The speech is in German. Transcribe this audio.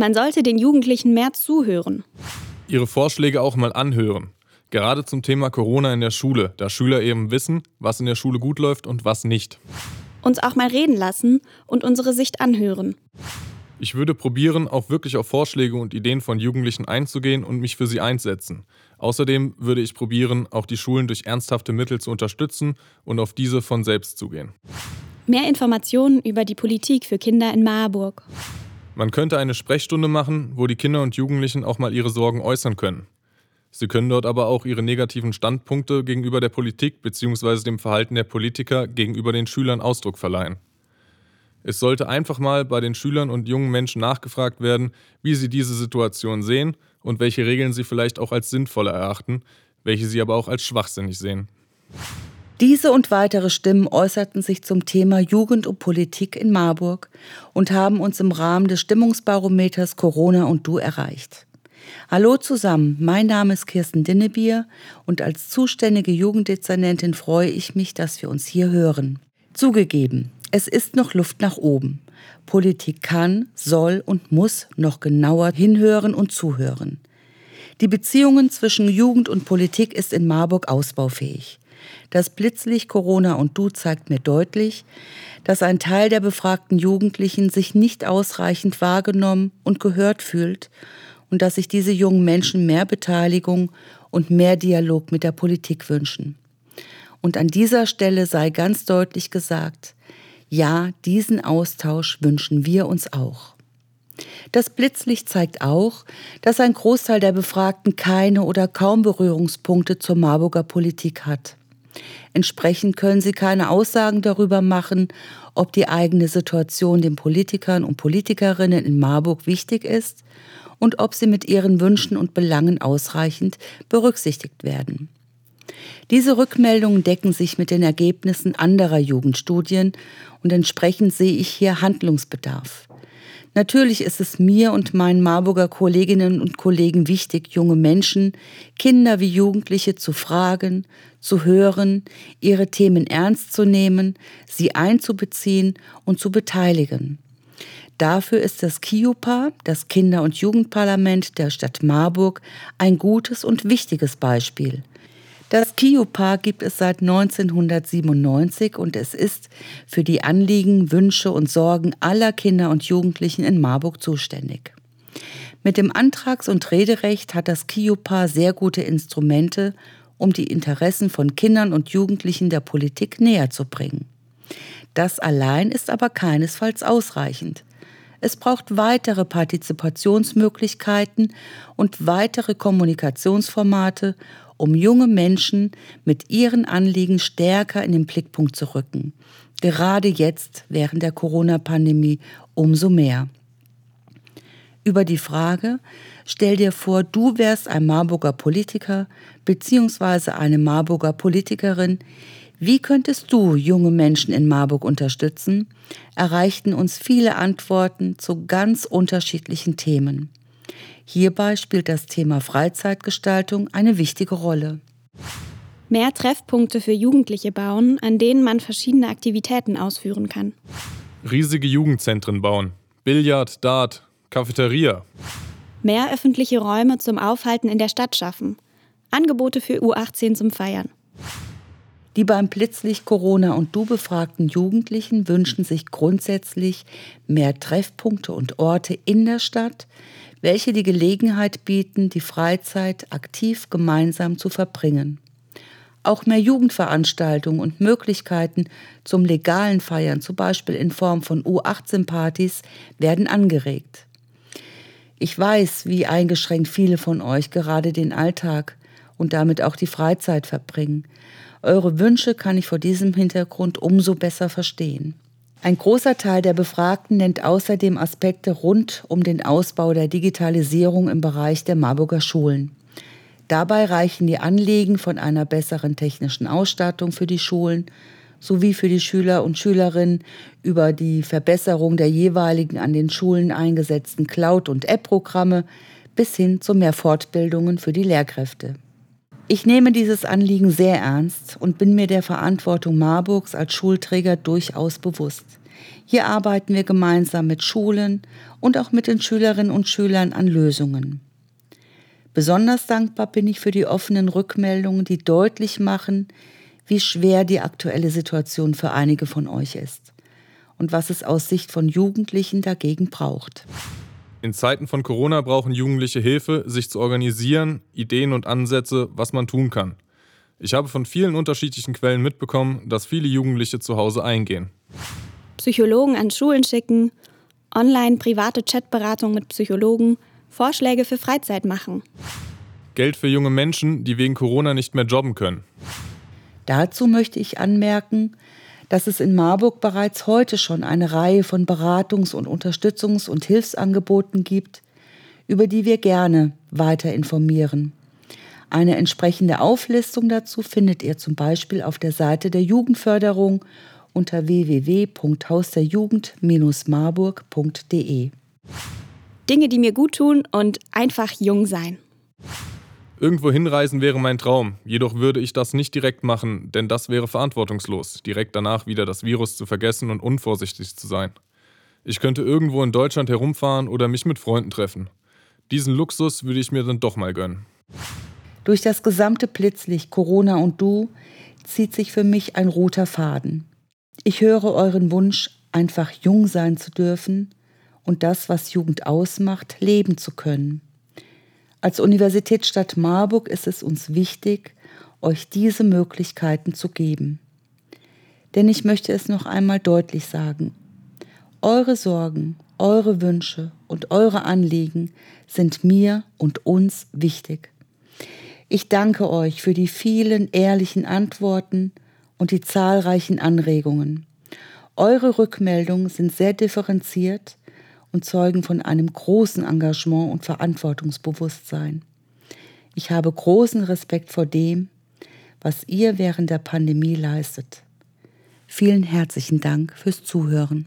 Man sollte den Jugendlichen mehr zuhören. Ihre Vorschläge auch mal anhören. Gerade zum Thema Corona in der Schule, da Schüler eben wissen, was in der Schule gut läuft und was nicht. Uns auch mal reden lassen und unsere Sicht anhören. Ich würde probieren, auch wirklich auf Vorschläge und Ideen von Jugendlichen einzugehen und mich für sie einsetzen. Außerdem würde ich probieren, auch die Schulen durch ernsthafte Mittel zu unterstützen und auf diese von selbst zugehen. Mehr Informationen über die Politik für Kinder in Marburg. Man könnte eine Sprechstunde machen, wo die Kinder und Jugendlichen auch mal ihre Sorgen äußern können. Sie können dort aber auch ihre negativen Standpunkte gegenüber der Politik bzw. dem Verhalten der Politiker gegenüber den Schülern Ausdruck verleihen. Es sollte einfach mal bei den Schülern und jungen Menschen nachgefragt werden, wie sie diese Situation sehen und welche Regeln sie vielleicht auch als sinnvoll erachten, welche sie aber auch als schwachsinnig sehen. Diese und weitere Stimmen äußerten sich zum Thema Jugend und Politik in Marburg und haben uns im Rahmen des Stimmungsbarometers Corona und Du erreicht. Hallo zusammen, mein Name ist Kirsten Dinnebier und als zuständige Jugenddezernentin freue ich mich, dass wir uns hier hören. Zugegeben, es ist noch Luft nach oben. Politik kann, soll und muss noch genauer hinhören und zuhören. Die Beziehungen zwischen Jugend und Politik ist in Marburg ausbaufähig. Das Blitzlicht Corona und Du zeigt mir deutlich, dass ein Teil der befragten Jugendlichen sich nicht ausreichend wahrgenommen und gehört fühlt und dass sich diese jungen Menschen mehr Beteiligung und mehr Dialog mit der Politik wünschen. Und an dieser Stelle sei ganz deutlich gesagt, ja, diesen Austausch wünschen wir uns auch. Das Blitzlicht zeigt auch, dass ein Großteil der Befragten keine oder kaum Berührungspunkte zur Marburger Politik hat. Entsprechend können sie keine Aussagen darüber machen, ob die eigene Situation den Politikern und Politikerinnen in Marburg wichtig ist und ob sie mit ihren Wünschen und Belangen ausreichend berücksichtigt werden. Diese Rückmeldungen decken sich mit den Ergebnissen anderer Jugendstudien und entsprechend sehe ich hier Handlungsbedarf. Natürlich ist es mir und meinen Marburger Kolleginnen und Kollegen wichtig, junge Menschen, Kinder wie Jugendliche zu fragen, zu hören, ihre Themen ernst zu nehmen, sie einzubeziehen und zu beteiligen. Dafür ist das KIUPA, das Kinder- und Jugendparlament der Stadt Marburg, ein gutes und wichtiges Beispiel. Das KIUPA gibt es seit 1997 und es ist für die Anliegen, Wünsche und Sorgen aller Kinder und Jugendlichen in Marburg zuständig. Mit dem Antrags- und Rederecht hat das KIUPA sehr gute Instrumente, um die Interessen von Kindern und Jugendlichen der Politik näher zu bringen. Das allein ist aber keinesfalls ausreichend. Es braucht weitere Partizipationsmöglichkeiten und weitere Kommunikationsformate, um junge Menschen mit ihren Anliegen stärker in den Blickpunkt zu rücken. Gerade jetzt, während der Corona-Pandemie, umso mehr. Über die Frage, stell dir vor, du wärst ein Marburger Politiker bzw. eine Marburger Politikerin, wie könntest du junge Menschen in Marburg unterstützen? erreichten uns viele Antworten zu ganz unterschiedlichen Themen. Hierbei spielt das Thema Freizeitgestaltung eine wichtige Rolle. Mehr Treffpunkte für Jugendliche bauen, an denen man verschiedene Aktivitäten ausführen kann. Riesige Jugendzentren bauen. Billard, Dart, Cafeteria. Mehr öffentliche Räume zum Aufhalten in der Stadt schaffen. Angebote für U18 zum Feiern. Die beim Blitzlicht Corona und Du befragten Jugendlichen wünschen sich grundsätzlich mehr Treffpunkte und Orte in der Stadt, welche die Gelegenheit bieten, die Freizeit aktiv gemeinsam zu verbringen. Auch mehr Jugendveranstaltungen und Möglichkeiten zum legalen Feiern, zum Beispiel in Form von U18-Partys, werden angeregt. Ich weiß, wie eingeschränkt viele von euch gerade den Alltag und damit auch die Freizeit verbringen. Eure Wünsche kann ich vor diesem Hintergrund umso besser verstehen. Ein großer Teil der Befragten nennt außerdem Aspekte rund um den Ausbau der Digitalisierung im Bereich der Marburger Schulen. Dabei reichen die Anliegen von einer besseren technischen Ausstattung für die Schulen sowie für die Schüler und Schülerinnen über die Verbesserung der jeweiligen an den Schulen eingesetzten Cloud- und App-Programme bis hin zu mehr Fortbildungen für die Lehrkräfte. Ich nehme dieses Anliegen sehr ernst und bin mir der Verantwortung Marburgs als Schulträger durchaus bewusst. Hier arbeiten wir gemeinsam mit Schulen und auch mit den Schülerinnen und Schülern an Lösungen. Besonders dankbar bin ich für die offenen Rückmeldungen, die deutlich machen, wie schwer die aktuelle Situation für einige von euch ist und was es aus Sicht von Jugendlichen dagegen braucht. In Zeiten von Corona brauchen Jugendliche Hilfe, sich zu organisieren, Ideen und Ansätze, was man tun kann. Ich habe von vielen unterschiedlichen Quellen mitbekommen, dass viele Jugendliche zu Hause eingehen. Psychologen an Schulen schicken, online private Chatberatung mit Psychologen, Vorschläge für Freizeit machen. Geld für junge Menschen, die wegen Corona nicht mehr jobben können. Dazu möchte ich anmerken, dass es in Marburg bereits heute schon eine Reihe von Beratungs- und Unterstützungs- und Hilfsangeboten gibt, über die wir gerne weiter informieren. Eine entsprechende Auflistung dazu findet ihr zum Beispiel auf der Seite der Jugendförderung unter www.hausderjugend-marburg.de. Dinge, die mir gut tun und einfach jung sein. Irgendwo hinreisen wäre mein Traum, jedoch würde ich das nicht direkt machen, denn das wäre verantwortungslos, direkt danach wieder das Virus zu vergessen und unvorsichtig zu sein. Ich könnte irgendwo in Deutschland herumfahren oder mich mit Freunden treffen. Diesen Luxus würde ich mir dann doch mal gönnen. Durch das gesamte Blitzlicht Corona und du zieht sich für mich ein roter Faden. Ich höre euren Wunsch, einfach jung sein zu dürfen und das, was Jugend ausmacht, leben zu können. Als Universitätsstadt Marburg ist es uns wichtig, euch diese Möglichkeiten zu geben. Denn ich möchte es noch einmal deutlich sagen. Eure Sorgen, eure Wünsche und eure Anliegen sind mir und uns wichtig. Ich danke euch für die vielen ehrlichen Antworten und die zahlreichen Anregungen. Eure Rückmeldungen sind sehr differenziert und zeugen von einem großen Engagement und Verantwortungsbewusstsein. Ich habe großen Respekt vor dem, was ihr während der Pandemie leistet. Vielen herzlichen Dank fürs Zuhören.